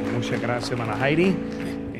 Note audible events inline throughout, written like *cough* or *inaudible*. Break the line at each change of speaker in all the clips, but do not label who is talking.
Muchas gracias, hermana Heidi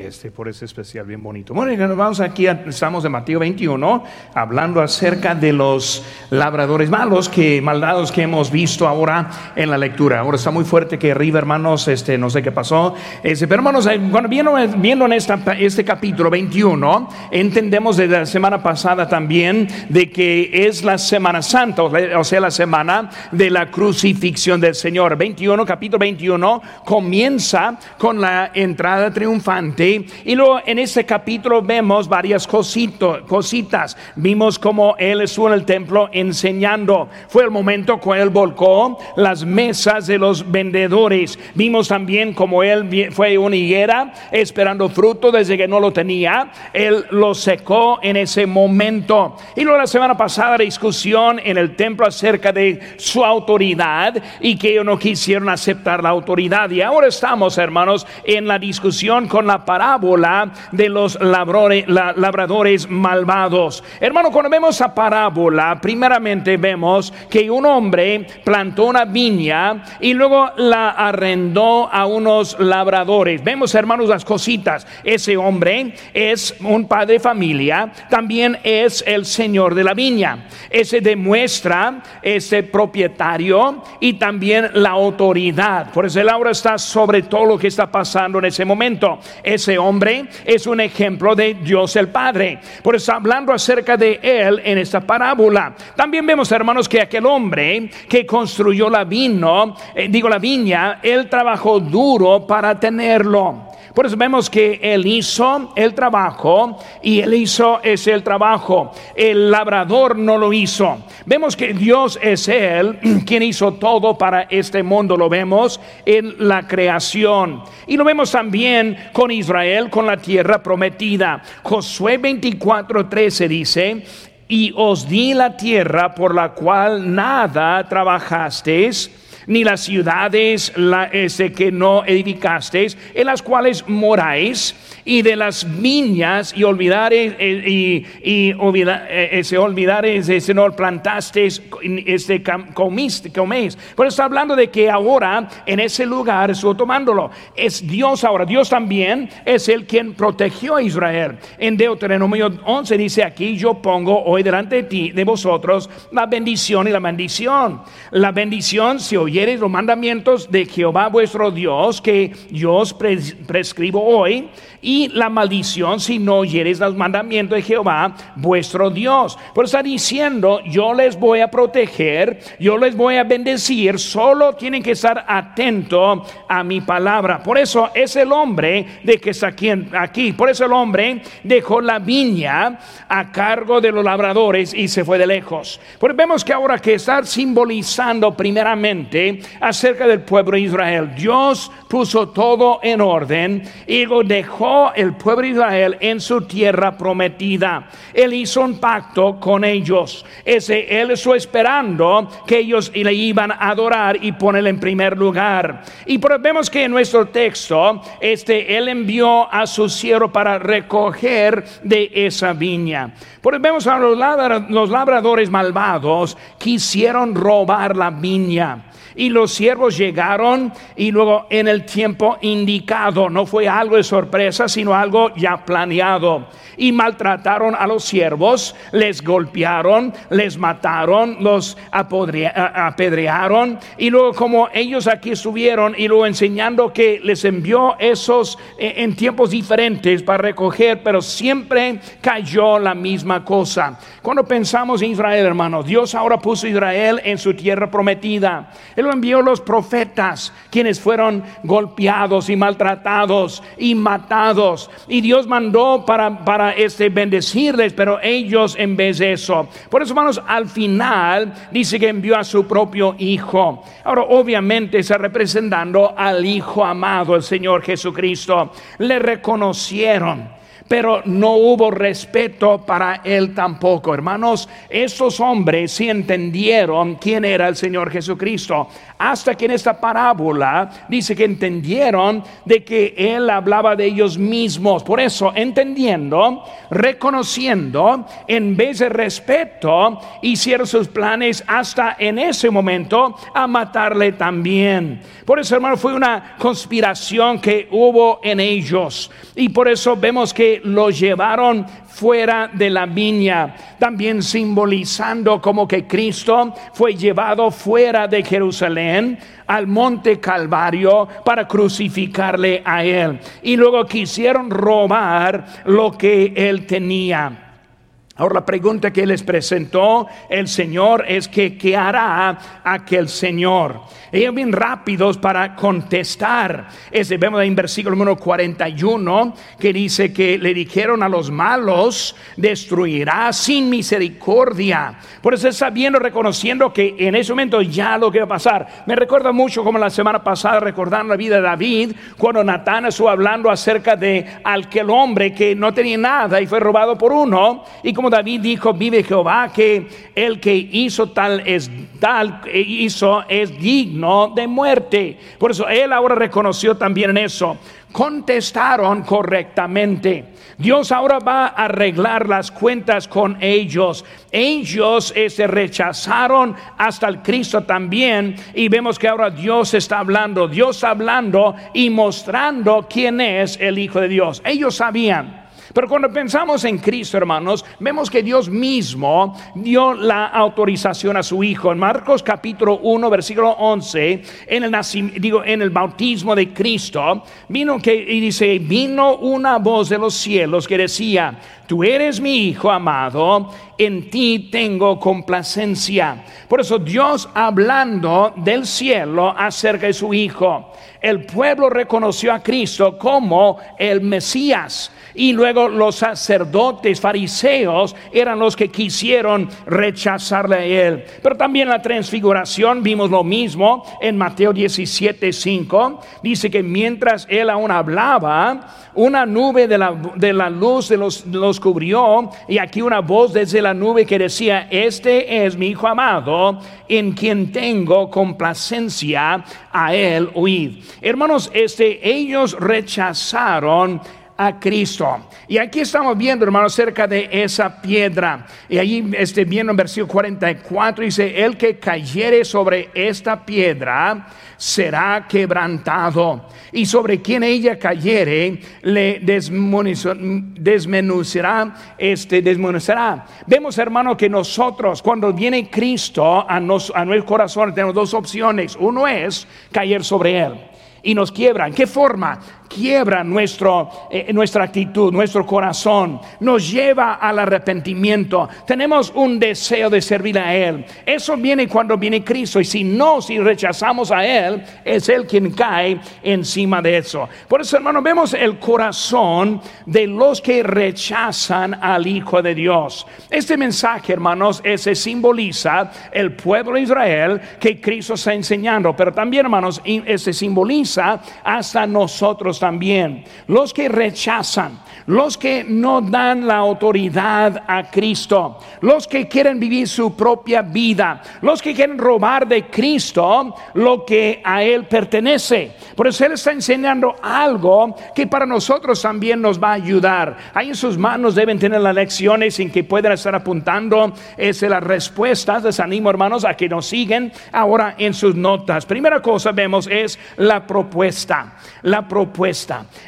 este, por ese especial bien bonito. Bueno, vamos aquí, estamos en Mateo 21, hablando acerca de los labradores malos, que maldados que hemos visto ahora en la lectura. Ahora está muy fuerte que arriba, hermanos, este, no sé qué pasó. Este, pero hermanos, eh, cuando viendo, viendo en este capítulo 21, entendemos desde la semana pasada también de que es la Semana Santa, o sea, la semana de la crucifixión del Señor. 21, capítulo 21, comienza con la entrada triunfante y luego en este capítulo vemos varias cositas. Vimos como él estuvo en el templo enseñando. Fue el momento cuando él volcó las mesas de los vendedores. Vimos también como él fue una higuera esperando fruto desde que no lo tenía. Él lo secó en ese momento. Y luego la semana pasada discusión en el templo acerca de su autoridad y que ellos no quisieron aceptar la autoridad. Y ahora estamos, hermanos, en la discusión con la parábola de los labradores malvados. Hermano, cuando vemos esa parábola, primeramente vemos que un hombre plantó una viña y luego la arrendó a unos labradores. Vemos, hermanos, las cositas. Ese hombre es un padre de familia, también es el señor de la viña. Ese demuestra ese propietario y también la autoridad. Por eso el está sobre todo lo que está pasando en ese momento. Ese hombre es un ejemplo de Dios el Padre. Por eso hablando acerca de él en esta parábola. También vemos, hermanos, que aquel hombre que construyó la vino, eh, digo la viña, él trabajó duro para tenerlo. Por eso vemos que Él hizo el trabajo y Él hizo ese el trabajo. El labrador no lo hizo. Vemos que Dios es Él *clears throat* quien hizo todo para este mundo. Lo vemos en la creación. Y lo vemos también con Israel, con la tierra prometida. Josué 24:13 dice, y os di la tierra por la cual nada trabajasteis ni las ciudades la, ese, que no edificasteis, en las cuales moráis, y de las viñas y olvidares eh, y, y olvida, eh, ese olvidares ese no plantasteis este comiste coméis pero está hablando de que ahora en ese lugar estuvo tomándolo. Es Dios ahora. Dios también es el quien protegió a Israel. En Deuteronomio 11 dice aquí yo pongo hoy delante de ti de vosotros la bendición y la maldición. La bendición si oyeres los mandamientos de Jehová vuestro Dios que yo os prescribo hoy y la maldición si no oyeres los mandamientos de Jehová, vuestro Dios. Por está diciendo, yo les voy a proteger, yo les voy a bendecir, solo tienen que estar atentos a mi palabra. Por eso es el hombre de que está aquí, aquí. Por eso el hombre dejó la viña a cargo de los labradores y se fue de lejos. Pues vemos que ahora que está simbolizando primeramente acerca del pueblo de Israel, Dios puso todo en orden y lo dejó el pueblo de Israel en su tierra prometida. Él hizo un pacto con ellos. Ese, él estuvo esperando que ellos le iban a adorar y ponerle en primer lugar. Y vemos que en nuestro texto, este, él envió a su siervo para recoger de esa viña. Porque vemos a los labradores malvados quisieron robar la viña. Y los siervos llegaron y luego en el tiempo indicado, no fue algo de sorpresa, sino algo ya planeado. Y maltrataron a los siervos, les golpearon, les mataron, los apedrearon. Y luego como ellos aquí estuvieron y luego enseñando que les envió esos eh, en tiempos diferentes para recoger, pero siempre cayó la misma cosa. Cuando pensamos en Israel, hermanos, Dios ahora puso a Israel en su tierra prometida lo envió los profetas, quienes fueron golpeados y maltratados y matados. Y Dios mandó para, para este, bendecirles, pero ellos en vez de eso. Por eso, hermanos, al final dice que envió a su propio Hijo. Ahora, obviamente está representando al Hijo amado, el Señor Jesucristo. Le reconocieron pero no hubo respeto para él tampoco. Hermanos, estos hombres sí entendieron quién era el Señor Jesucristo, hasta que en esta parábola dice que entendieron de que él hablaba de ellos mismos. Por eso, entendiendo, reconociendo, en vez de respeto, hicieron sus planes hasta en ese momento a matarle también. Por eso, hermano, fue una conspiración que hubo en ellos. Y por eso vemos que lo llevaron fuera de la viña, también simbolizando como que Cristo fue llevado fuera de Jerusalén al monte Calvario para crucificarle a él. Y luego quisieron robar lo que él tenía. Ahora la pregunta que les presentó el Señor es que ¿qué hará aquel Señor? Ellos bien rápidos para contestar. Ese vemos en versículo número 41 que dice que le dijeron a los malos, destruirá sin misericordia. Por eso está viendo, reconociendo que en ese momento ya lo que va a pasar. Me recuerda mucho como la semana pasada recordando la vida de David, cuando Natán estuvo hablando acerca de aquel hombre que no tenía nada y fue robado por uno. Y como David dijo, vive Jehová, que el que hizo tal es tal, hizo es digno de muerte. Por eso él ahora reconoció también en eso. Contestaron correctamente. Dios ahora va a arreglar las cuentas con ellos. Ellos se este, rechazaron hasta el Cristo también y vemos que ahora Dios está hablando, Dios hablando y mostrando quién es el Hijo de Dios. Ellos sabían. Pero cuando pensamos en Cristo, hermanos, vemos que Dios mismo dio la autorización a su Hijo. En Marcos capítulo 1, versículo 11, en el, en el bautismo de Cristo, vino que, y dice, vino una voz de los cielos que decía, tú eres mi Hijo amado, en ti tengo complacencia. Por eso Dios hablando del cielo acerca de su Hijo, el pueblo reconoció a Cristo como el Mesías. Y luego los sacerdotes fariseos eran los que quisieron rechazarle a él. Pero también la transfiguración vimos lo mismo en Mateo 17, 5. Dice que mientras él aún hablaba, una nube de la, de la luz de los, los cubrió y aquí una voz desde la nube que decía, este es mi hijo amado en quien tengo complacencia a él oíd. Hermanos, este, ellos rechazaron a Cristo. Y aquí estamos viendo, hermanos, cerca de esa piedra. Y allí este, viendo en versículo 44, dice, el que cayere sobre esta piedra será quebrantado. Y sobre quien ella cayere, le desmenuzará, este, desmenuzará. Vemos, hermano, que nosotros, cuando viene Cristo a, nos, a nuestro corazón, tenemos dos opciones. Uno es caer sobre él y nos quiebran. ¿Qué forma? Quiebra nuestro, eh, nuestra actitud, nuestro corazón, nos lleva al arrepentimiento. Tenemos un deseo de servir a Él. Eso viene cuando viene Cristo y si no, si rechazamos a Él, es Él quien cae encima de eso. Por eso, hermano, vemos el corazón de los que rechazan al Hijo de Dios. Este mensaje, hermanos, ese simboliza el pueblo de Israel que Cristo está enseñando, pero también, hermanos, ese simboliza hasta nosotros también. Los que rechazan, los que no dan la autoridad a Cristo, los que quieren vivir su propia vida, los que quieren robar de Cristo lo que a Él pertenece. Por eso Él está enseñando algo que para nosotros también nos va a ayudar. Ahí en sus manos deben tener las lecciones en que puedan estar apuntando es las respuestas. Les animo hermanos a que nos siguen ahora en sus notas. Primera cosa vemos es la propuesta. La propuesta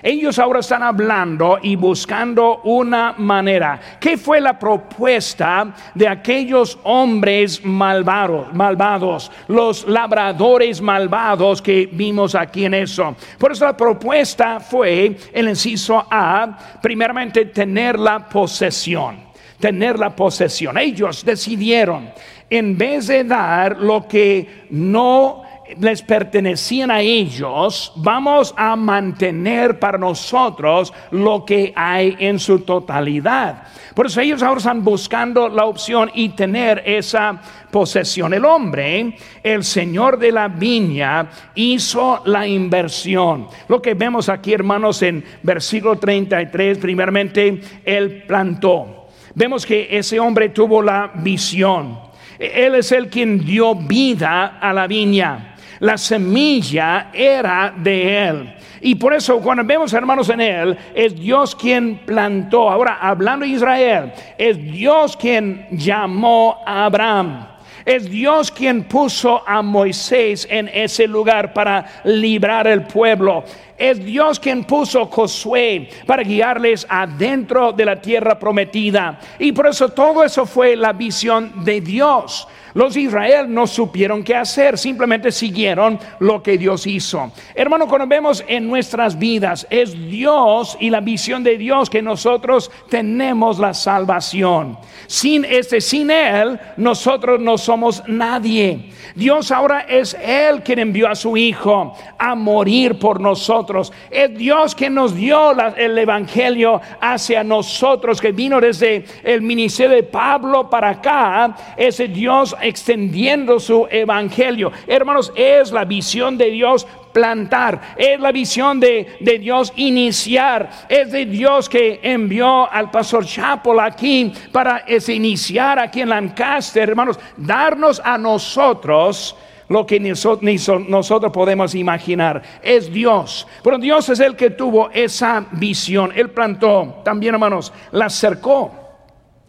ellos ahora están hablando y buscando una manera. ¿Qué fue la propuesta de aquellos hombres malvados, malvados, los labradores malvados que vimos aquí en eso? Por eso la propuesta fue el inciso A, primeramente tener la posesión tener la posesión. Ellos decidieron, en vez de dar lo que no les pertenecían a ellos, vamos a mantener para nosotros lo que hay en su totalidad. Por eso ellos ahora están buscando la opción y tener esa posesión. El hombre, el señor de la viña, hizo la inversión. Lo que vemos aquí, hermanos, en versículo 33, primeramente, él plantó. Vemos que ese hombre tuvo la visión. Él es el quien dio vida a la viña. La semilla era de él. Y por eso cuando vemos hermanos en él, es Dios quien plantó. Ahora, hablando de Israel, es Dios quien llamó a Abraham. Es Dios quien puso a Moisés en ese lugar para librar el pueblo. Es Dios quien puso Josué para guiarles adentro de la tierra prometida. Y por eso todo eso fue la visión de Dios. Los Israel no supieron qué hacer, simplemente siguieron lo que Dios hizo. Hermano, cuando vemos en nuestras vidas, es Dios y la visión de Dios que nosotros tenemos la salvación. Sin este, sin Él, nosotros no somos nadie. Dios ahora es Él quien envió a su Hijo a morir por nosotros. Es Dios quien nos dio el Evangelio hacia nosotros, que vino desde el ministerio de Pablo para acá. Ese Dios extendiendo su evangelio. Hermanos, es la visión de Dios plantar, es la visión de, Dios iniciar, es de Dios que envió al pastor Chapel aquí para iniciar aquí en Lancaster, hermanos, darnos a nosotros lo que nosotros podemos imaginar. Es Dios. Pero Dios es el que tuvo esa visión. Él plantó, también hermanos, la cercó.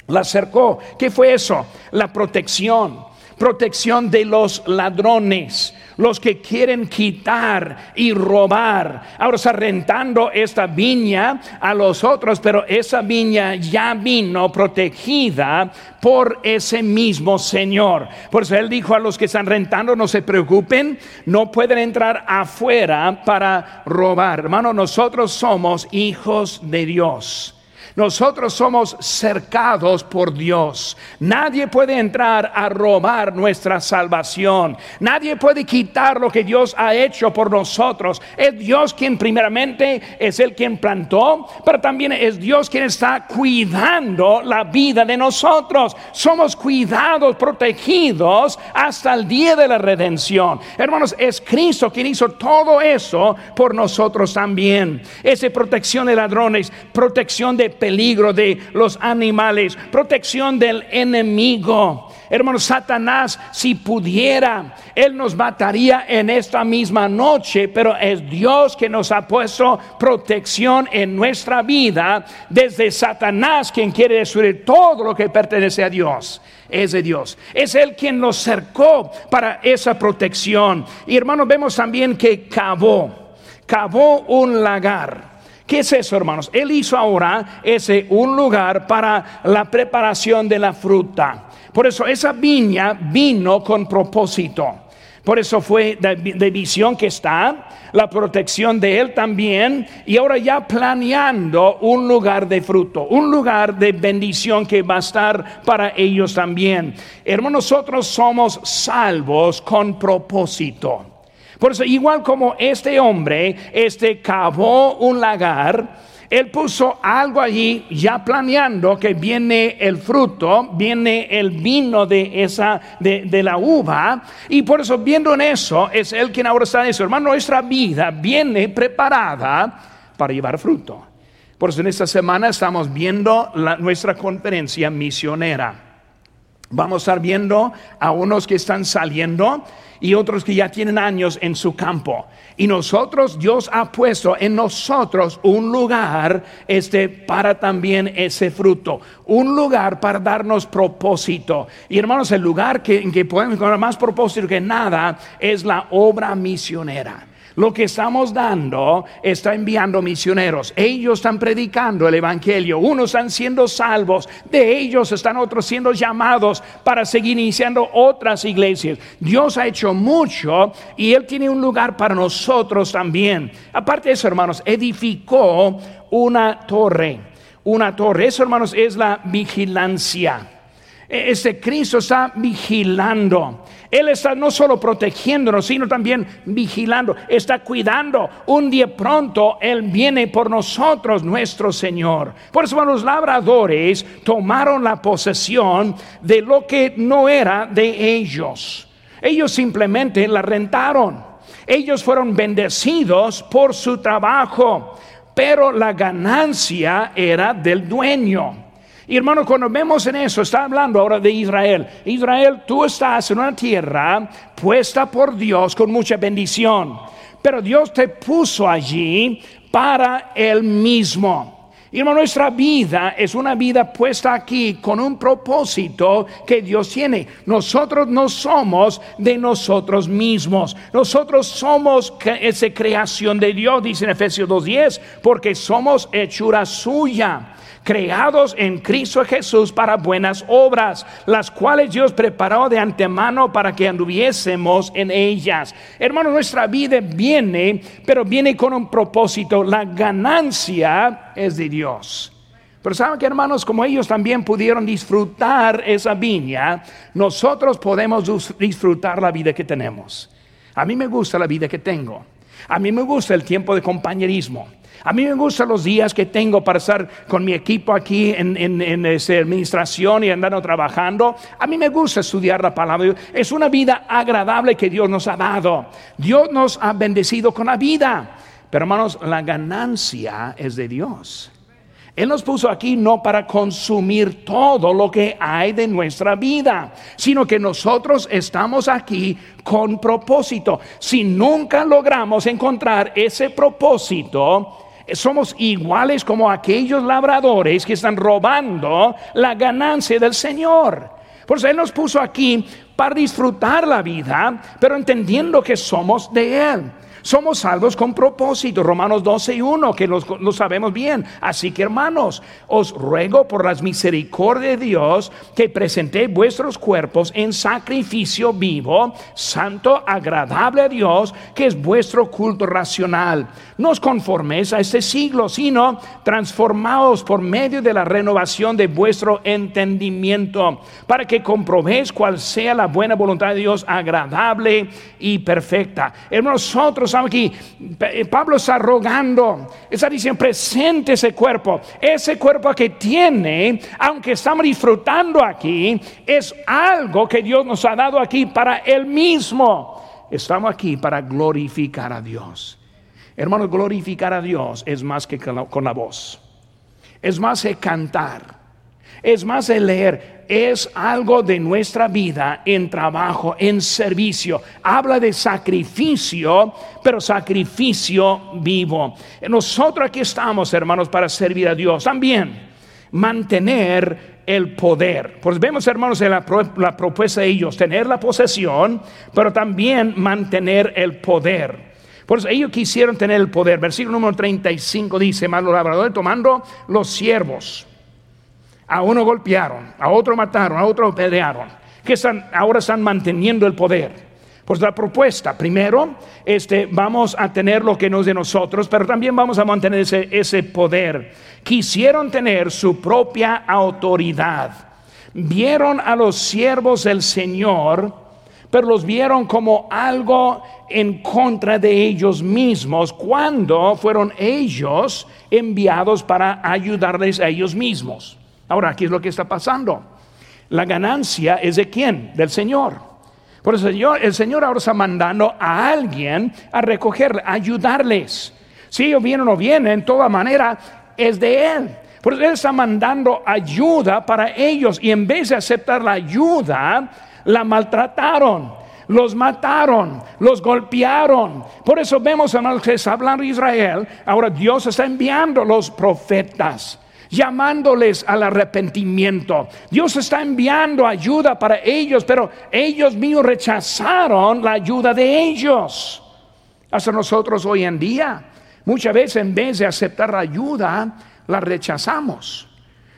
La cercó. ¿Qué fue eso? La protección protección de los ladrones, los que quieren quitar y robar. Ahora está rentando esta viña a los otros, pero esa viña ya vino protegida por ese mismo Señor. Por eso Él dijo a los que están rentando, no se preocupen, no pueden entrar afuera para robar. Hermano, nosotros somos hijos de Dios. Nosotros somos cercados por Dios. Nadie puede entrar a robar nuestra salvación. Nadie puede quitar lo que Dios ha hecho por nosotros. Es Dios quien primeramente es el quien plantó, pero también es Dios quien está cuidando la vida de nosotros. Somos cuidados, protegidos hasta el día de la redención. Hermanos, es Cristo quien hizo todo eso por nosotros también. Esa protección de ladrones, protección de peligro de los animales, protección del enemigo. Hermano, Satanás, si pudiera, él nos mataría en esta misma noche, pero es Dios que nos ha puesto protección en nuestra vida desde Satanás, quien quiere destruir todo lo que pertenece a Dios. Es de Dios. Es Él quien nos cercó para esa protección. Y hermanos, vemos también que cavó, cavó un lagar ¿Qué es eso, hermanos? Él hizo ahora ese un lugar para la preparación de la fruta. Por eso esa viña vino con propósito. Por eso fue de, visión que está, la protección de él también, y ahora ya planeando un lugar de fruto, un lugar de bendición que va a estar para ellos también. Hermanos, nosotros somos salvos con propósito. Por eso, igual como este hombre, este cavó un lagar, él puso algo allí ya planeando que viene el fruto, viene el vino de esa, de, la uva, y por eso viendo en eso, es él quien ahora está en eso. Hermano, nuestra vida viene preparada para llevar fruto. Por eso en esta semana estamos viendo nuestra conferencia misionera. Vamos a estar viendo a unos que están saliendo y otros que ya tienen años en su campo. Y nosotros, Dios ha puesto en nosotros un lugar este, para también ese fruto, un lugar para darnos propósito. Y hermanos, el lugar que, en que podemos encontrar más propósito que nada es la obra misionera. Lo que estamos dando está enviando misioneros. Ellos están predicando el Evangelio. Unos están siendo salvos. De ellos están otros siendo llamados para seguir iniciando otras iglesias. Dios ha hecho mucho y Él tiene un lugar para nosotros también. Aparte de eso, hermanos, edificó una torre. Una torre. Eso, hermanos, es la vigilancia. E-, este Cristo está vigilando. Él está no solo protegiéndonos, sino también vigilando, está cuidando. Un día pronto Él viene por nosotros, nuestro Señor. Por eso los labradores tomaron la posesión de lo que no era de ellos. Ellos simplemente la rentaron. Ellos fueron bendecidos por su trabajo, pero la ganancia era del dueño. Y hermano, cuando vemos en eso, está hablando ahora de Israel. Israel, tú estás en una tierra puesta por Dios con mucha bendición, pero Dios te puso allí para Él mismo. Hermano, nuestra vida es una vida puesta aquí con un propósito que Dios tiene. Nosotros no somos de nosotros mismos. Nosotros somos esa creación de Dios, dice en Efesios 2.10, porque somos hechura suya creados en Cristo Jesús para buenas obras, las cuales Dios preparó de antemano para que anduviésemos en ellas. Hermano, nuestra vida viene, pero viene con un propósito. La ganancia es de Dios. Pero saben que hermanos, como ellos también pudieron disfrutar esa viña, nosotros podemos disfrutar la vida que tenemos. A mí me gusta la vida que tengo. A mí me gusta el tiempo de compañerismo. A mí me gustan los días que tengo para estar con mi equipo aquí en, en, esta administración y andando trabajando. A mí me gusta estudiar la palabra. Es una vida agradable que Dios nos ha dado. Dios nos ha bendecido con la vida. Pero hermanos, la ganancia es de Dios. Él nos puso aquí no para consumir todo lo que hay de nuestra vida, sino que nosotros estamos aquí con propósito. Si nunca logramos encontrar ese propósito, somos iguales como aquellos labradores que están robando la ganancia del Señor. Por eso Él nos puso aquí para disfrutar la vida, pero entendiendo que somos de Él. Somos salvos con propósito. Romanos 12 y 1, que lo, sabemos bien. Así que hermanos, os ruego por las misericordias de Dios que presentéis vuestros cuerpos en sacrificio vivo, santo, agradable a Dios, que es vuestro culto racional. No os conforméis a este siglo, sino transformaos por medio de la renovación de vuestro entendimiento, para que comprobéis cuál sea la buena voluntad de Dios, agradable y perfecta. Hermanos, nosotros aquí, eh, Pablo está rogando, está diciendo, presente ese cuerpo. Ese cuerpo que tiene, aunque estamos disfrutando aquí, es algo que Dios nos ha dado aquí para Él mismo. Estamos aquí para glorificar a Dios. Hermanos, glorificar a Dios es más que con la voz. Es más que cantar es más, el leer es algo de nuestra vida en trabajo, en servicio. Habla de sacrificio, pero sacrificio vivo. Nosotros aquí estamos, hermanos, para servir a Dios. También mantener el poder. Pues vemos, hermanos, en la, la propuesta de ellos, tener la posesión, pero también mantener el poder. Por eso ellos quisieron tener el poder. Versículo número 35 dice, más los labradores tomando los siervos a uno golpearon, a otro mataron, a otro pelearon, que están, ahora están manteniendo el poder. Pues la propuesta, primero, este, vamos a tener lo que no es de nosotros, pero también vamos a mantener ese, ese poder. Quisieron tener su propia autoridad. Vieron a los siervos del Señor, pero los vieron como algo en contra de ellos mismos cuando fueron ellos enviados para ayudarles a ellos mismos. Ahora, aquí es lo que está pasando. La ganancia es de quién? Del Señor. Por eso el Señor ahora está mandando a alguien a recogerle, a ayudarles. Si ellos vienen o no vienen, en toda manera es de Él. Por eso Él está mandando ayuda para ellos y en vez de aceptar la ayuda, la maltrataron, los mataron, los golpearon. Por eso vemos, hermanos, que está hablando Israel. Ahora Dios está enviando los profetas llamándoles al arrepentimiento. Dios está enviando ayuda para ellos, pero ellos mismos rechazaron la ayuda de ellos. Hasta nosotros hoy en día, muchas veces en vez de aceptar la ayuda, la rechazamos.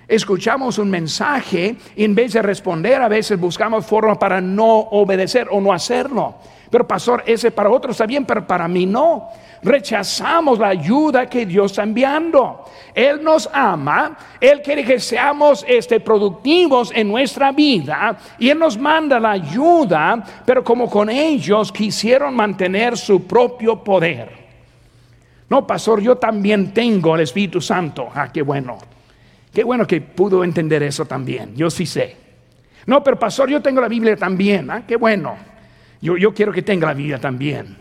Escuchamos un mensaje y en vez de responder a veces buscamos formas para no obedecer o no hacerlo. Pero pastor, ese para otros está bien, pero para mí no. Rechazamos la ayuda que Dios está enviando. Él nos ama, Él quiere que seamos este, productivos en nuestra vida y Él nos manda la ayuda, pero como con ellos quisieron mantener su propio poder. No, pastor, yo también tengo el Espíritu Santo. Ah, qué bueno. Qué bueno que pudo entender eso también. Yo sí sé. No, pero pastor, yo tengo la Biblia también. Ah, qué bueno. Yo, quiero que tenga la Biblia también.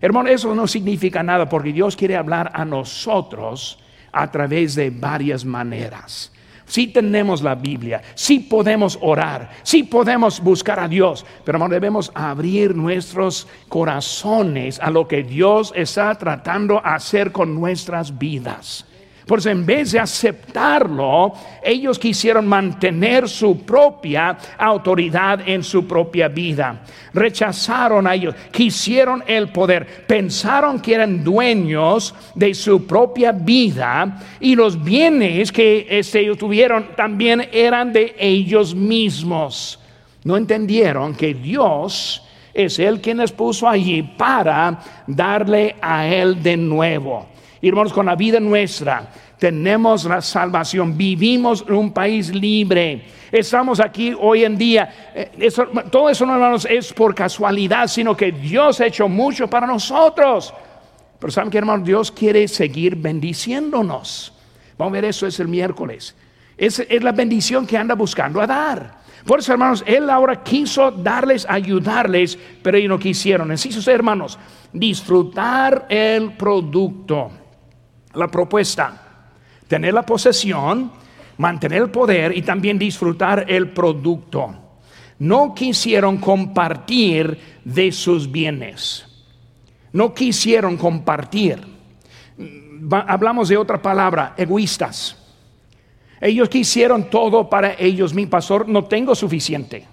Hermano, eso no significa nada porque Dios quiere hablar a nosotros a través de varias maneras. Si tenemos la Biblia, si podemos orar, si podemos buscar a Dios, pero hermano, debemos abrir nuestros corazones a lo que Dios está tratando de hacer con nuestras vidas. Por eso en vez de aceptarlo, ellos quisieron mantener su propia autoridad en su propia vida. Rechazaron a ellos, quisieron el poder, pensaron que eran dueños de su propia vida y los bienes que este, ellos tuvieron también eran de ellos mismos. No entendieron que Dios es el quien les puso allí para darle a Él de nuevo. Hermanos, con la vida nuestra tenemos la salvación, vivimos en un país libre. Estamos aquí hoy en día. Eh, todo eso, hermanos, es por casualidad, sino que Dios ha hecho mucho para nosotros. Pero saben que, hermanos, Dios quiere seguir bendiciéndonos. Vamos a ver eso es el miércoles. Es, es la bendición que anda buscando a dar. Por eso, hermanos, Él ahora quiso darles, ayudarles, pero ellos no quisieron. Necesito, hermanos, disfrutar el producto la propuesta, tener la posesión, mantener el poder y también disfrutar el producto. No quisieron compartir de sus bienes. No quisieron compartir. Hablamos de otra palabra, egoístas. Ellos quisieron todo para ellos. Mi pastor, no tengo suficiente.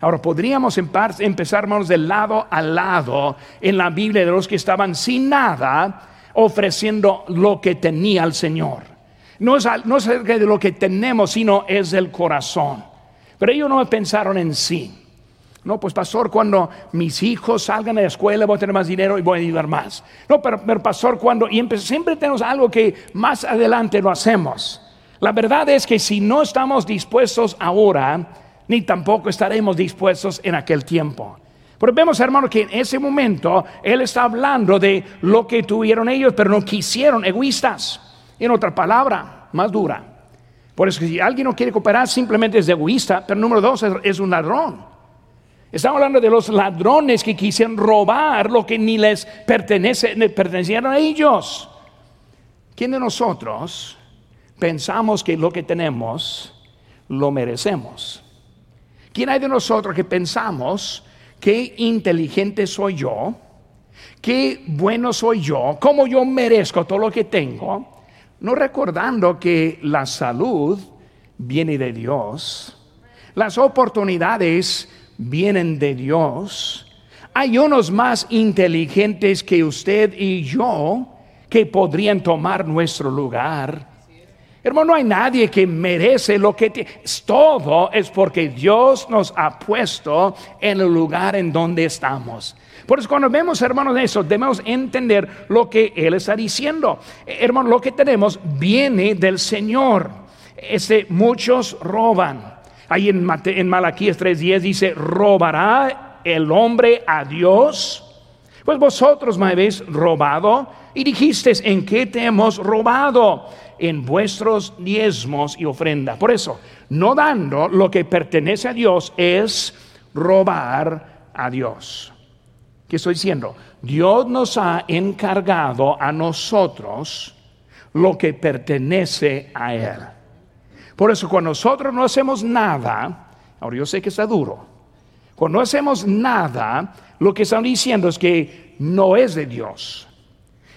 Ahora, podríamos empezar, hermanos, de lado a lado en la Biblia de los que estaban sin nada ofreciendo lo que tenía el Señor. No es, no es de lo que tenemos, sino es del corazón. Pero ellos no pensaron en sí. No, pues pastor, cuando mis hijos salgan de la escuela voy a tener más dinero y voy a ayudar más. No, pero, pastor, cuando, y siempre tenemos algo que más adelante lo hacemos. La verdad es que si no estamos dispuestos ahora, ni tampoco estaremos dispuestos en aquel tiempo. Pero vemos, hermano, que en ese momento Él está hablando de lo que tuvieron ellos, pero no quisieron, egoístas. En otra palabra, más dura. Por eso, si alguien no quiere cooperar, simplemente es egoísta, pero número dos es, un ladrón. Estamos hablando de los ladrones que quisieron robar lo que ni les pertenece, pertenecieron a ellos. ¿Quién de nosotros pensamos que lo que tenemos lo merecemos? ¿Quién hay de nosotros que pensamos qué inteligente soy yo, qué bueno soy yo, cómo yo merezco todo lo que tengo, no recordando que la salud viene de Dios, las oportunidades vienen de Dios, hay unos más inteligentes que usted y yo que podrían tomar nuestro lugar. Hermano, no hay nadie que merece lo que tiene. Todo es porque Dios nos ha puesto en el lugar en donde estamos. Por eso cuando vemos, hermanos, eso, debemos entender lo que Él está diciendo. Hermano, lo que tenemos viene del Señor. Este, muchos roban. Ahí en, en Malaquías 3.10 dice, ¿robará el hombre a Dios? Pues vosotros me habéis robado y dijiste, ¿en qué te hemos robado? en vuestros diezmos y ofrenda. Por eso, no dando lo que pertenece a Dios es robar a Dios. ¿Qué estoy diciendo? Dios nos ha encargado a nosotros lo que pertenece a Él. Por eso cuando nosotros no hacemos nada, ahora yo sé que está duro, cuando no hacemos nada, lo que están diciendo es que no es de Dios.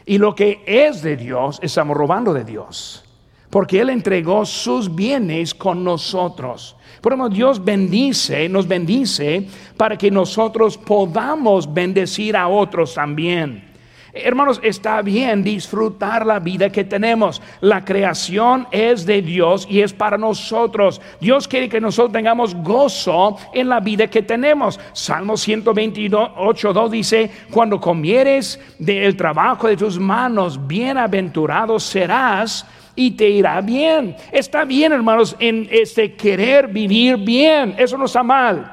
Y lo que es de Dios, estamos robando de Dios. Porque Él entregó sus bienes con nosotros. Por eso Dios bendice, nos bendice para que nosotros podamos bendecir a otros también. Hermanos, está bien disfrutar la vida que tenemos. La creación es de Dios y es para nosotros. Dios quiere que nosotros tengamos gozo en la vida que tenemos. Salmo 128, 2 dice, cuando comieres del trabajo de tus manos, bienaventurado serás y te irá bien. Está bien, hermanos, en este querer vivir bien. Eso no está mal.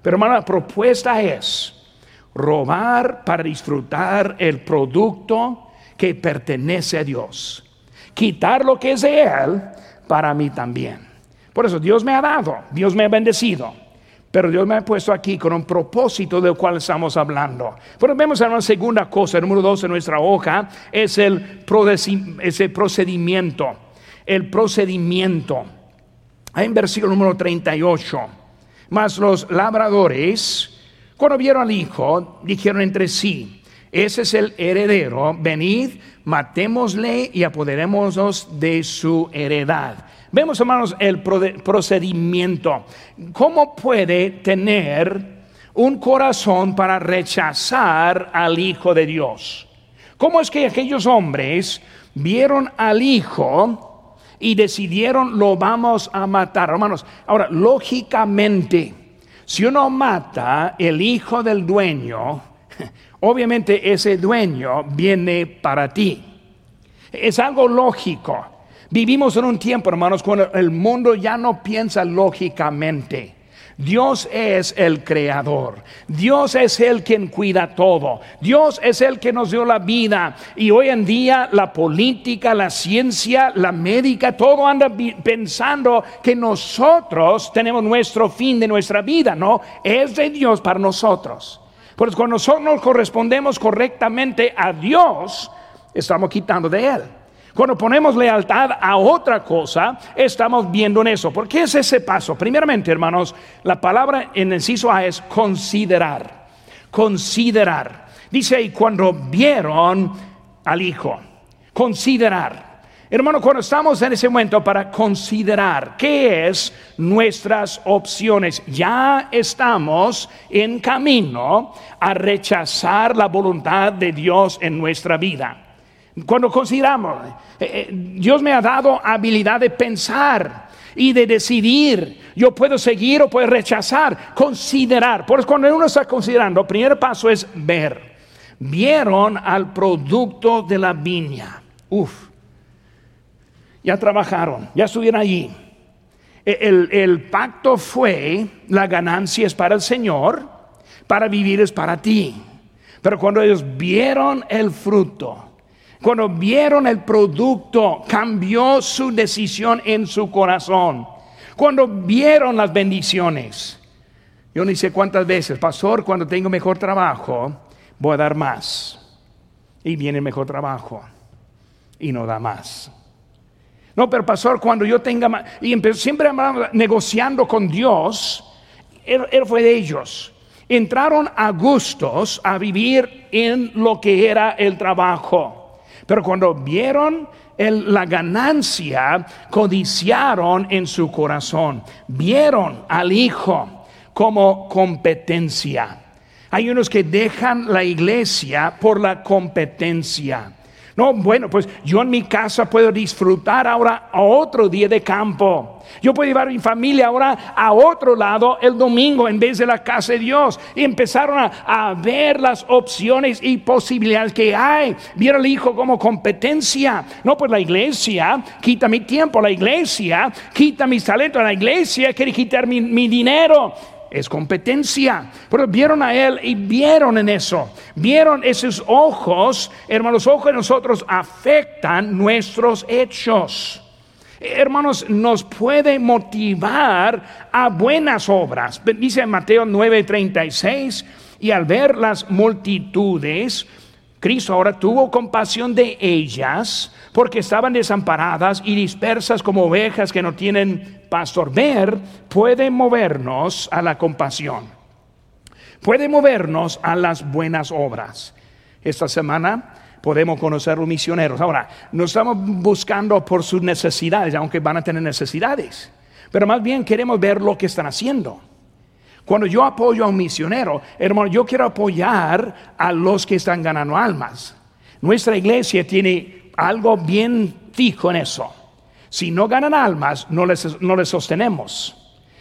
Pero, hermano, la propuesta es robar para disfrutar el producto que pertenece a Dios. Quitar lo que es de Él para mí también. Por eso Dios me ha dado, Dios me ha bendecido. Pero Dios me ha puesto aquí con un propósito del cual estamos hablando. Pero vemos una segunda cosa, el número dos en nuestra hoja, es el, ese procedimiento. El procedimiento. Hay en versículo número 38. Más los labradores cuando vieron al hijo, dijeron entre sí, ese es el heredero, venid, matémosle y apoderémonos de su heredad. Vemos, hermanos, el procedimiento. ¿Cómo puede tener un corazón para rechazar al Hijo de Dios? ¿Cómo es que aquellos hombres vieron al Hijo y decidieron lo vamos a matar? Hermanos, ahora, lógicamente, si uno mata el hijo del dueño, *laughs* obviamente ese dueño viene para ti. Es algo lógico. Vivimos en un tiempo, hermanos, cuando el mundo ya no piensa lógicamente. Dios es el creador. Dios es el quien cuida todo. Dios es el que nos dio la vida. Y hoy en día la política, la ciencia, la médica, todo anda pensando que nosotros tenemos nuestro fin de nuestra vida. No, es de Dios para nosotros. Porque cuando nosotros nos correspondemos correctamente a Dios, estamos quitando de Él. Cuando ponemos lealtad a otra cosa, estamos viendo en eso. ¿Por qué es ese paso? Primeramente, hermanos, la palabra en el inciso A es considerar. Considerar. Dice ahí, cuando vieron al Hijo. Considerar. Hermano, cuando estamos en ese momento para considerar qué es nuestras opciones, ya estamos en camino a rechazar la voluntad de Dios en nuestra vida. Cuando consideramos, eh, eh, Dios me ha dado habilidad de pensar y de decidir. Yo puedo seguir o puedo rechazar, considerar. Por eso cuando uno está considerando, el primer paso es ver. Vieron al producto de la viña. Uf. Ya trabajaron, ya estuvieron allí. E, el, el pacto fue, la ganancia es para el Señor, para vivir es para ti. Pero cuando ellos vieron el fruto, cuando vieron el producto, cambió su decisión en su corazón. Cuando vieron las bendiciones. Yo ni sé cuántas veces, pastor, cuando tengo mejor trabajo, voy a dar más. Y viene mejor trabajo. Y no da más. No, pero pastor, cuando yo tenga más. Y siempre negociando con Dios. Él, él fue de ellos entraron a gustos a vivir en lo que era el trabajo. Pero cuando vieron la ganancia, codiciaron en su corazón. Vieron al Hijo como competencia. Hay unos que dejan la iglesia por la competencia. No, bueno, pues yo en mi casa puedo disfrutar ahora a otro día de campo. Yo puedo llevar a mi familia ahora a otro lado el domingo en vez de la casa de Dios. Y empezaron a, ver las opciones y posibilidades que hay. Vieron al hijo como competencia. No, pues la iglesia quita mi tiempo, la iglesia quita mis talentos, la iglesia quiere quitar mi, mi dinero es competencia. Pero vieron a Él y vieron en eso. Vieron esos ojos, hermanos, ojos de nosotros afectan nuestros hechos. Hermanos, nos puede motivar a buenas obras. Dice Mateo 9:36, y al ver las multitudes, Cristo ahora tuvo compasión de ellas porque estaban desamparadas y dispersas como ovejas que no tienen pastor. Ver puede movernos a la compasión, puede movernos a las buenas obras. Esta semana podemos conocer los misioneros. Ahora, no estamos buscando por sus necesidades, aunque van a tener necesidades, pero más bien queremos ver lo que están haciendo. Cuando yo apoyo a un misionero, hermano, yo quiero apoyar a los que están ganando almas. Nuestra iglesia tiene algo bien fijo en eso. Si no ganan almas, no les, no les sostenemos.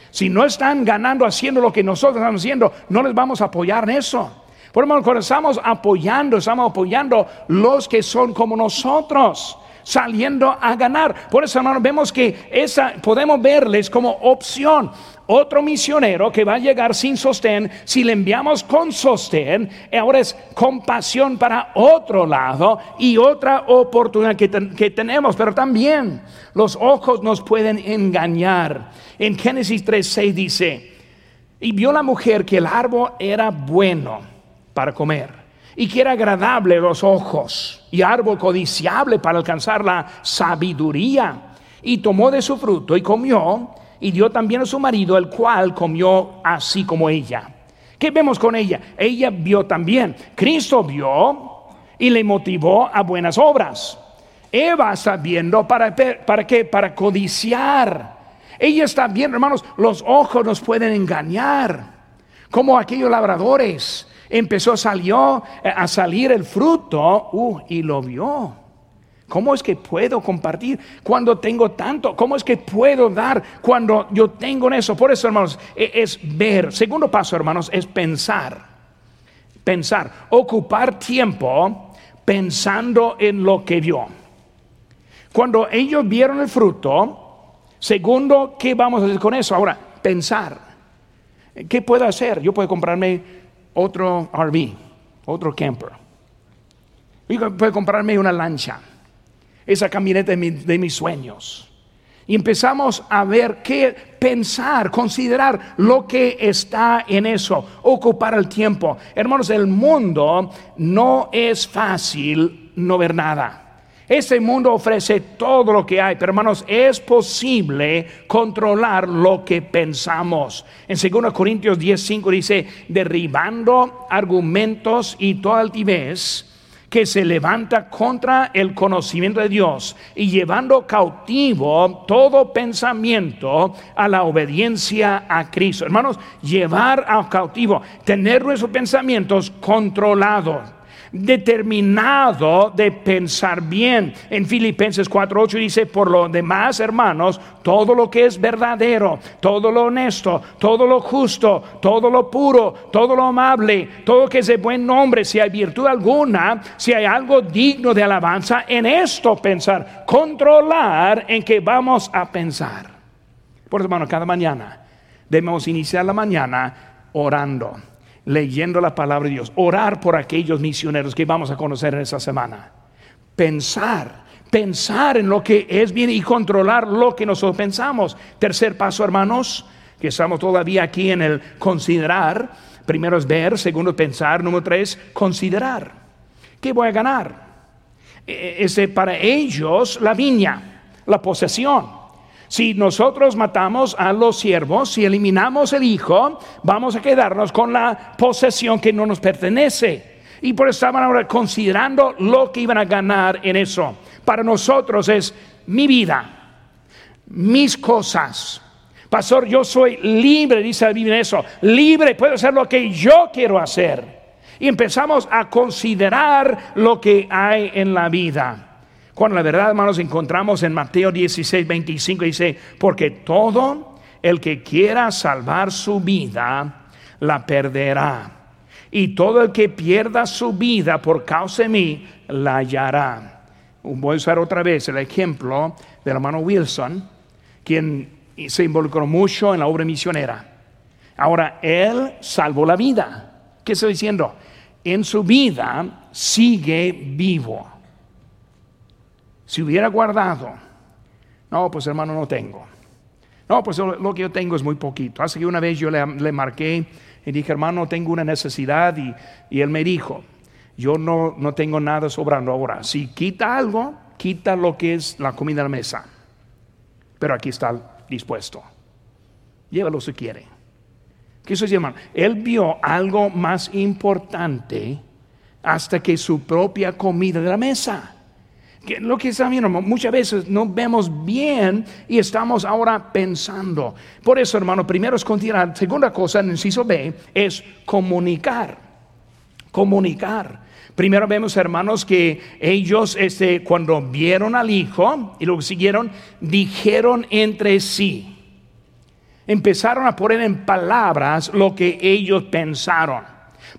Si no están ganando haciendo lo que nosotros estamos haciendo, no les vamos a apoyar en eso. Por lo cuando estamos apoyando, estamos apoyando los que son como nosotros, saliendo a ganar. Por eso, hermano, vemos que esa podemos verles como opción. Otro misionero que va a llegar sin sostén, si le enviamos con sostén, ahora es compasión para otro lado y otra oportunidad que, que tenemos. Pero también los ojos nos pueden engañar. En Génesis 3:6 dice: Y vio la mujer que el árbol era bueno para comer y que era agradable los ojos y árbol codiciable para alcanzar la sabiduría. Y tomó de su fruto y comió y dio también a su marido, el cual comió así como ella. ¿Qué vemos con ella? Ella vio también. Cristo vio y le motivó a buenas obras. Eva está viendo para, para qué? Para codiciar. Ella está viendo, hermanos, los ojos nos pueden engañar. Como aquellos labradores empezó, salió eh, a salir el fruto uh, y lo vio. ¿Cómo es que puedo compartir cuando tengo tanto? ¿Cómo es que puedo dar cuando yo tengo en eso? Por eso, hermanos, e, es ver. Segundo paso, hermanos, es pensar. Pensar. Ocupar tiempo pensando en lo que vio. Cuando ellos vieron el fruto, segundo, ¿qué vamos a hacer con eso? Ahora, pensar. ¿Qué puedo hacer? Yo puedo comprarme otro RV, otro camper. Yo puedo comprarme una lancha, esa camioneta de, mis sueños. Y empezamos a ver qué pensar, considerar lo que está en eso, ocupar el tiempo. Hermanos, el mundo no es fácil no ver nada. Este mundo ofrece todo lo que hay, pero hermanos, es posible controlar lo que pensamos. En 2 Corintios 10:5 dice, derribando argumentos y toda altivez que se levanta contra el conocimiento de Dios y llevando cautivo todo pensamiento a la obediencia a Cristo. Hermanos, llevar a cautivo, tener nuestros pensamientos controlados determinado de pensar bien. En Filipenses 4:8 dice, por lo demás, hermanos, todo lo que es verdadero, todo lo honesto, todo lo justo, todo lo puro, todo lo amable, todo que es de buen nombre, si hay virtud alguna, si hay algo digno de alabanza, en esto pensar, controlar en que vamos a pensar. Por eso, hermano, cada mañana debemos iniciar la mañana orando leyendo la palabra de Dios, orar por aquellos misioneros que vamos a conocer en esta semana, pensar, pensar en lo que es bien y controlar lo que nosotros pensamos. Tercer paso, hermanos, que estamos todavía aquí en el considerar. Primero es ver, segundo pensar, número tres, considerar. ¿Qué voy a ganar? E, e, para ellos la viña, la posesión. Si nosotros matamos a los siervos, si eliminamos el hijo, vamos a quedarnos con la posesión que no nos pertenece. Y por eso estaban ahora considerando lo que iban a ganar en eso. Para nosotros es mi vida, mis cosas. Pastor, yo soy libre, dice la Biblia eso. Libre, puedo hacer lo que yo quiero hacer. Y empezamos a considerar lo que hay en la vida. Cuando la verdad, hermanos, encontramos en Mateo 16, 25, dice, porque todo el que quiera salvar su vida, la perderá. Y todo el que pierda su vida por causa de mí, la hallará. Voy a usar otra vez el ejemplo del hermano Wilson, quien se involucró mucho en la obra misionera. Ahora, él salvó la vida. ¿Qué estoy diciendo? En su vida sigue vivo. Si hubiera guardado, no, pues hermano, no tengo. No, pues lo, que yo tengo es muy poquito. Hace que una vez yo le, marqué y dije, hermano, tengo una necesidad y, y él me dijo, yo no, no tengo nada sobrando ahora. Si quita algo, quita lo que es la comida a la mesa. Pero aquí está dispuesto. Llévalo si quiere. ¿Qué eso hermano? Él vio algo más importante hasta que su propia comida de la mesa lo que está viendo, muchas veces no vemos bien y estamos ahora pensando. Por eso, hermano, primero es continuar. Segunda cosa, en el inciso B, es comunicar. Comunicar. Primero vemos, hermanos, que ellos, este, cuando vieron al Hijo y lo siguieron, dijeron entre sí. Empezaron a poner en palabras lo que ellos pensaron.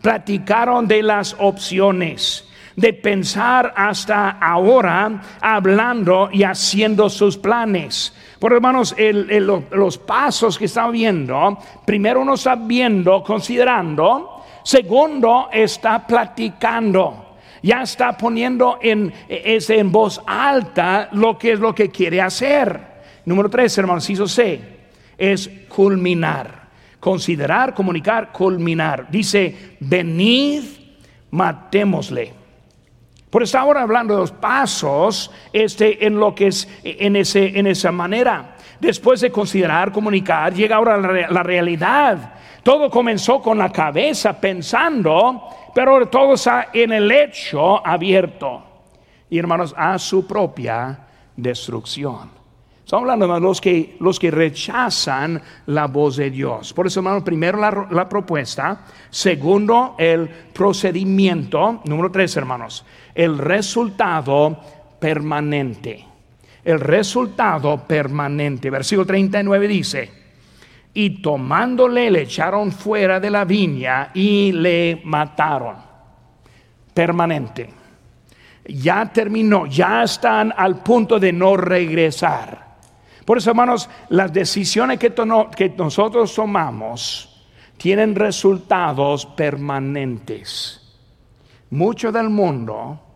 Platicaron de las opciones de pensar hasta ahora hablando y haciendo sus planes. Por hermanos, los pasos que está viendo, primero uno está viendo, considerando, Segundo, está platicando. Ya está poniendo en, en voz alta lo que es lo que quiere hacer. Número tres, hermanos, hizo C, es culminar. Considerar, comunicar, culminar. Dice, venid, matémosle. Por eso ahora hablando de los pasos este, en lo que es en, ese, en esa manera. Después de considerar, comunicar, llega ahora la realidad todo comenzó con la cabeza pensando, pero todo está en el hecho abierto. Y hermanos, a su propia destrucción. Estamos hablando de los que, los que rechazan la voz de Dios. Por eso, hermanos, primero la, la propuesta, segundo el procedimiento, número tres, hermanos, el resultado permanente. El resultado permanente. Versículo 39 dice, y tomándole le echaron fuera de la viña y le mataron. Permanente. Ya terminó, ya están al punto de no regresar. Por eso, hermanos, las decisiones que, que nosotros tomamos tienen resultados permanentes. Mucho del mundo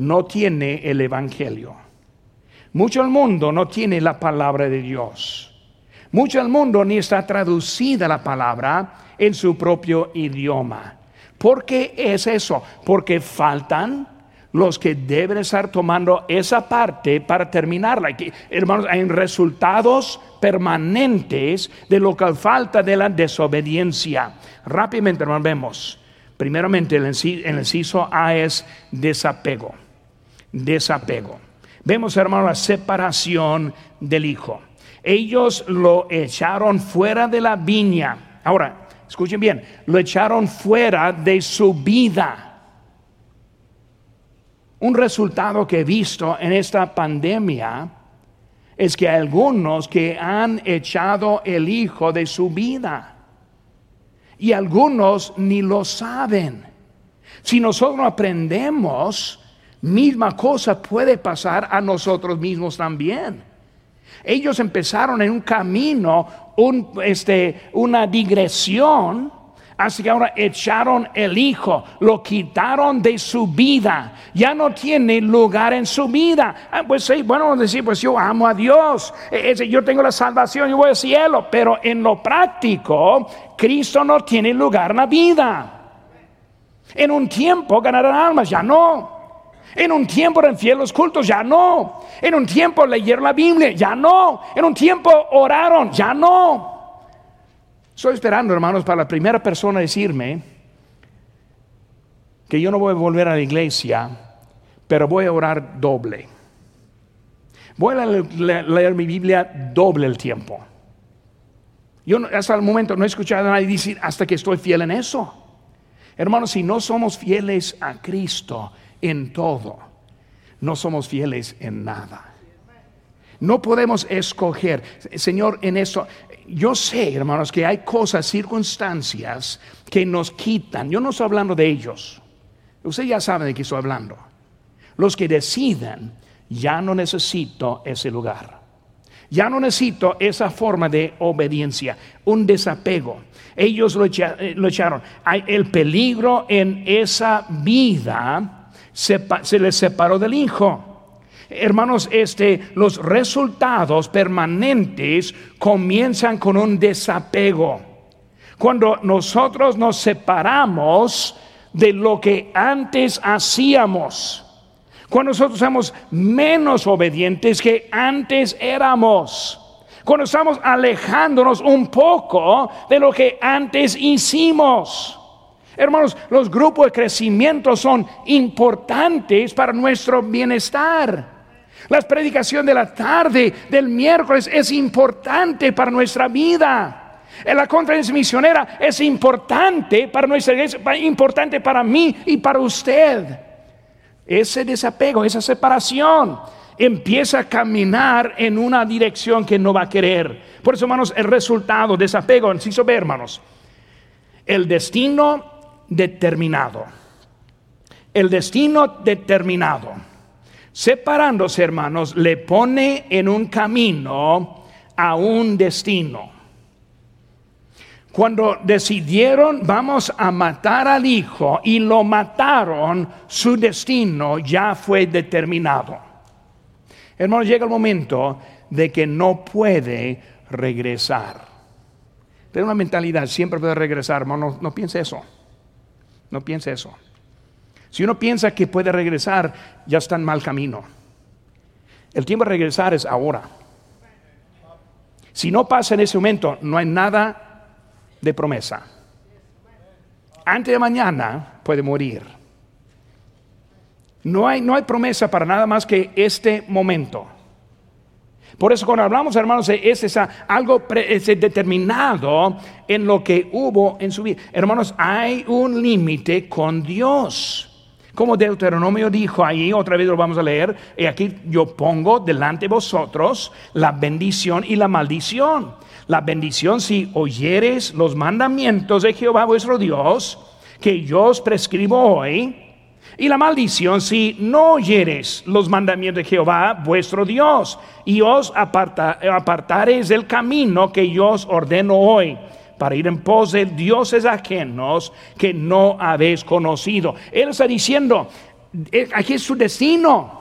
no tiene el Evangelio. Mucho del mundo no tiene la palabra de Dios. Mucho del mundo ni está traducida la palabra en su propio idioma. ¿Por qué es eso? Porque faltan los que deben estar tomando esa parte para terminarla. Hermanos, hay resultados permanentes de lo que falta de la desobediencia. Rápidamente, hermanos, vemos. Primeramente, el inciso A es desapego. Desapego. Vemos, hermanos, la separación del Hijo ellos lo echaron fuera de la viña. Ahora, escuchen bien, lo echaron fuera de su vida. Un resultado que he visto en esta pandemia es que algunos que han echado el hijo de su vida y algunos ni lo saben. Si nosotros aprendemos, misma cosa puede pasar a nosotros mismos también. Ellos empezaron en un camino, este, una digresión, así que ahora echaron el hijo, lo quitaron de su vida, ya no tiene lugar en su vida. Ah, pues sí, bueno, decir, pues yo amo a Dios, e, yo tengo la salvación, yo voy al cielo, pero en lo práctico, Cristo no tiene lugar en la vida. En un tiempo ganarán almas, ya no. En un tiempo eran fieles los cultos, ya no. En un tiempo leyeron la Biblia, ya no. En un tiempo oraron, ya no. Estoy esperando, hermanos, para la primera persona decirme que yo no voy a volver a la iglesia, pero voy a orar doble. Voy a leer mi Biblia doble el tiempo. Yo hasta el momento no he escuchado a nadie decir hasta que estoy fiel en eso. Hermanos, si no somos fieles a Cristo, en todo, no somos fieles en nada. No podemos escoger, Señor, en eso. Yo sé, hermanos, que hay cosas, circunstancias que nos quitan. Yo no estoy hablando de ellos. Usted ya sabe de qué estoy hablando. Los que deciden, ya no necesito ese lugar. Ya no necesito esa forma de obediencia, un desapego. Ellos lo, eh, echaron. Hay el peligro en esa vida se, les separó del Hijo. Hermanos, este, los resultados permanentes comienzan con un desapego. Cuando nosotros nos separamos de lo que antes hacíamos, cuando nosotros somos menos obedientes que antes éramos, cuando estamos alejándonos un poco de lo que antes hicimos. Hermanos, los grupos de crecimiento son importantes para nuestro bienestar. La predicación de la tarde del miércoles es importante para nuestra vida. La conferencia misionera es importante para nuestra iglesia, importante para mí y para usted. Ese desapego, esa separación empieza a caminar en una dirección que no va a querer. Por eso, hermanos, el resultado, desapego, inciso B, hermanos, el destino determinado. El destino determinado. Separándose, hermanos, le pone en un camino a un destino. Cuando decidieron vamos a matar al hijo y lo mataron, su destino ya fue determinado. Hermano, llega el momento de que no puede regresar. Tiene una mentalidad, siempre puede regresar, hermano. No, piense eso. No piense eso. Si uno piensa que puede regresar, ya está en mal camino. El tiempo de regresar es ahora. Si no pasa en ese momento, no hay nada de promesa. Antes de mañana puede morir. No hay, no hay promesa para nada más que este momento. Por eso cuando hablamos, hermanos, es algo determinado en lo que hubo en su vida. Hermanos, hay un límite con Dios. Como Deuteronomio dijo ahí, otra vez lo vamos a leer, y aquí yo pongo delante de vosotros la bendición y la maldición. La bendición si oyeres los mandamientos de Jehová vuestro Dios, que yo os prescribo hoy, y la maldición si no oyeres los mandamientos de Jehová, vuestro Dios, y os apartares del camino que yo os ordeno hoy, para ir en pos de dioses ajenos que no habéis conocido. Él está diciendo, eh, aquí es su destino.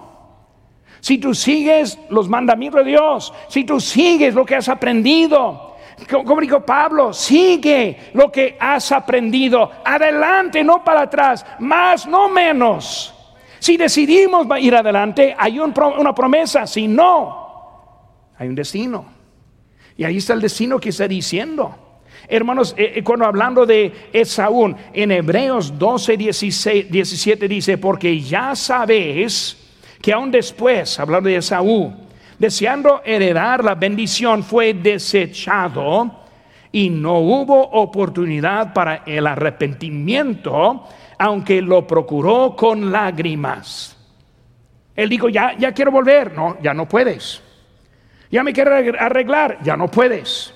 Si tú sigues los mandamientos de Dios, si tú sigues lo que has aprendido, como dijo Pablo, sigue lo que has aprendido. Adelante, no para atrás, más, no menos. Si decidimos ir adelante, hay una promesa. Si no, hay un destino. Y ahí está el destino que está diciendo. Hermanos, eh, eh, cuando hablando de Esaú, en Hebreos 12, 16, 17 dice, porque ya sabéis que aún después, hablando de Esaú, deseando heredar la bendición, fue desechado y no hubo oportunidad para el arrepentimiento, aunque lo procuró con lágrimas. Él dijo, ya, ya quiero volver. No, ya no puedes. Ya me quiero arreglar. Ya no puedes.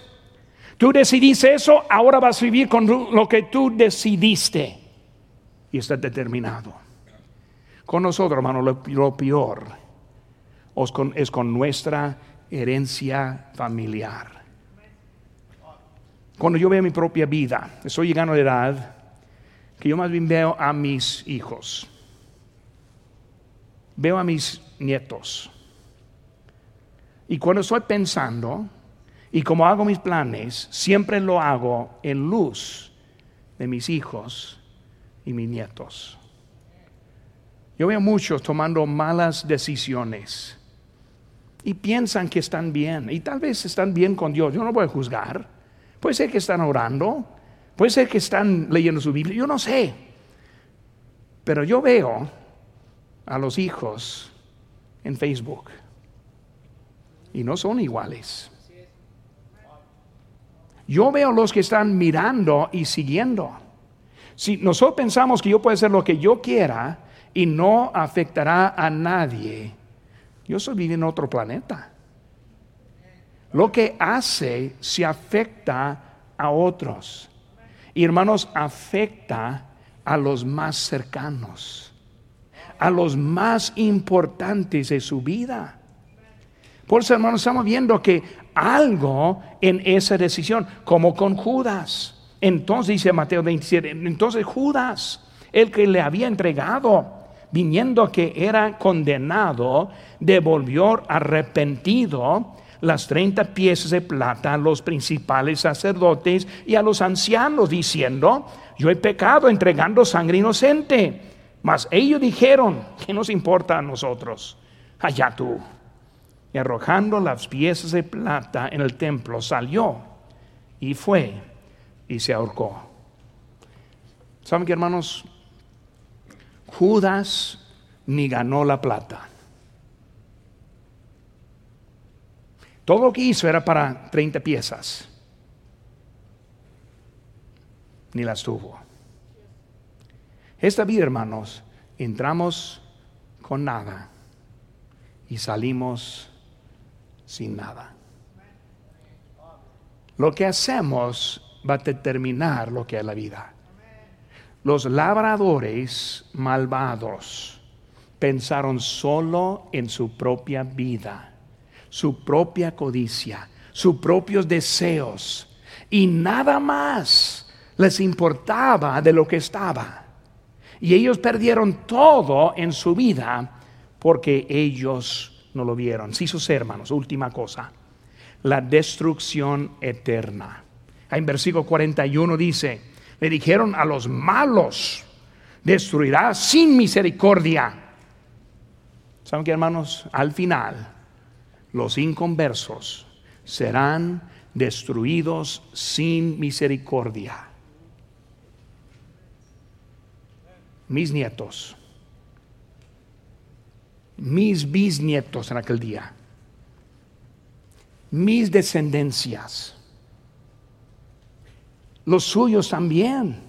Tú decidiste eso, ahora vas a vivir con lo que tú decidiste. Y está determinado. Con nosotros, hermano, lo peor es con nuestra herencia familiar. Cuando yo veo mi propia vida, estoy llegando a la edad que yo más bien veo a mis hijos, veo a mis nietos. Y cuando estoy pensando y como hago mis planes, siempre lo hago en luz de mis hijos y mis nietos. Yo veo muchos tomando malas decisiones y piensan que están bien y tal vez están bien con Dios. Yo no voy a juzgar. Puede ser que están orando, puede ser que están leyendo su Biblia, yo no sé. Pero yo veo a los hijos en Facebook y no son iguales. Yo veo los que están mirando y siguiendo. Si nosotros pensamos que yo puedo hacer lo que yo quiera y no afectará a nadie, yo estoy viviendo en otro planeta. Lo que hace se afecta a otros. Y hermanos, afecta a los más cercanos, a los más importantes de su vida. Por eso, hermanos, estamos viendo que algo en esa decisión, como con Judas. Entonces dice Mateo 27, entonces Judas, el que le había entregado, viniendo que era condenado, devolvió arrepentido las treinta piezas de plata a los principales sacerdotes y a los ancianos, diciendo, yo he pecado entregando sangre inocente. Mas ellos dijeron, ¿qué nos importa a nosotros? Allá tú. Y arrojando las piezas de plata en el templo, salió y fue y se ahorcó. ¿Saben qué, hermanos? Judas ni ganó la plata. Todo lo que hizo era para 30 piezas. ni las tuvo. Esta vida, hermanos, entramos con nada y salimos sin nada. Lo que hacemos va a determinar lo que es la vida. Los labradores malvados pensaron solo en su propia vida, su propia codicia, sus propios deseos y nada más les importaba de lo que estaba. Y ellos perdieron todo en su vida porque ellos no lo vieron. Sí, sus hermanos, última cosa, la destrucción eterna. En versículo 41 dice, le dijeron a los malos, destruirá sin misericordia. ¿Saben qué, hermanos? Al final, los inconversos serán destruidos sin misericordia. Mis nietos, mis bisnietos en aquel día, mis descendencias, los suyos también.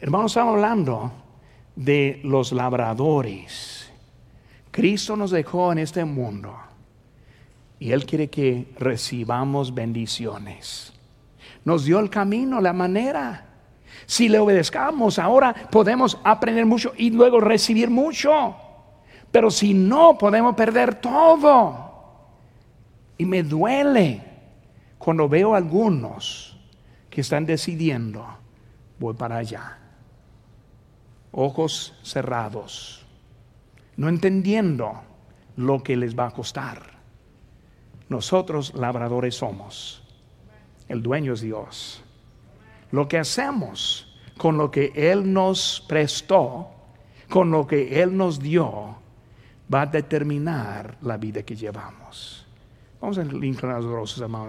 Hermanos, estamos hablando de los labradores. Cristo nos dejó en este mundo y Él quiere que recibamos bendiciones. Nos dio el camino, la manera. Si le obedezcamos ahora podemos aprender mucho y luego recibir mucho. Pero si no, podemos perder todo. Y me duele cuando veo a algunos que están decidiendo, voy para allá. Ojos cerrados, no entendiendo lo que les va a costar. Nosotros labradores somos. El dueño es Dios. Lo que hacemos con lo que Él nos prestó, con lo que Él nos dio, va a determinar la vida que llevamos. Vamos a inclinar los hermanos.